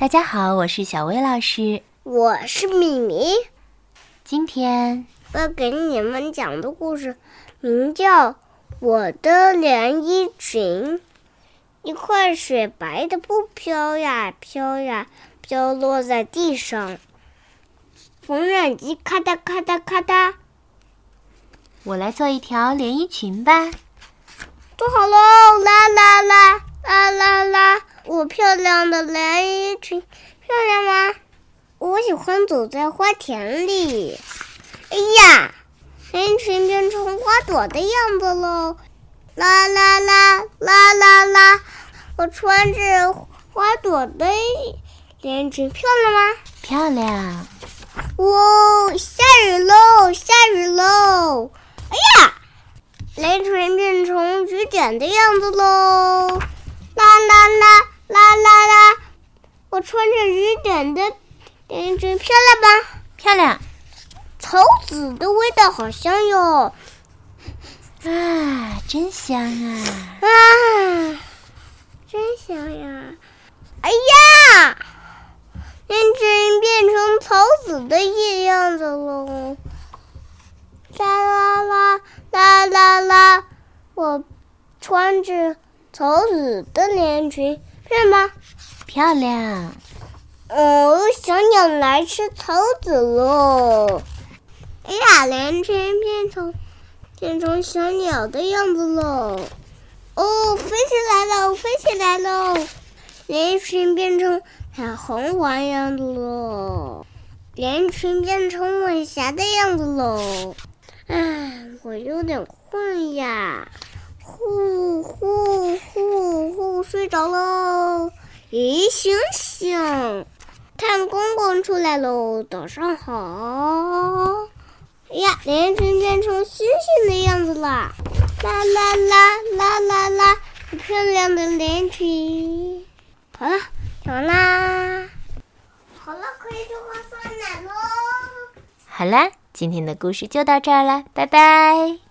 大家好，我是小薇老师，我是米米。今天我要给你们讲的故事名叫《我的连衣裙》。一块雪白的布飘呀飘呀，飘落在地上。缝纫机咔嗒咔嗒咔嗒，我来做一条连衣裙吧。做好喽！啦啦啦啦啦啦！我漂亮的连衣裙，漂亮吗？我喜欢走在花田里。哎呀，连衣裙变成花朵的样子喽！啦啦啦啦啦啦！我穿着花朵的连衣裙，漂亮吗？漂亮。哇，下雨喽！下雨喽！哎呀，连衣裙变成雨点的样子喽！啦啦啦穿着雨点的连衣裙，漂亮吧？漂亮。草籽的味道好香哟！啊，真香啊！啊，真香呀！哎呀，连衣裙变成草籽的样子喽！啦啦啦啦啦啦！我穿着草籽的连衣裙，是吗？漂亮。哦，小鸟来吃草籽喽！哎呀，连衣裙变成变成小鸟的样子喽！哦，飞起来了，飞起来喽！连裙变成彩虹花样子喽！连裙变成晚霞的样子喽！唉，我有点困呀，呼呼呼呼，睡着喽！咦，醒醒，太阳公公出来喽！早上好。哎呀，连衣裙变成星星的样子啦！啦啦啦啦啦啦，漂亮的连衣裙。好了，讲完啦。好了，可以去喝酸奶喽。好啦，今天的故事就到这儿了，拜拜。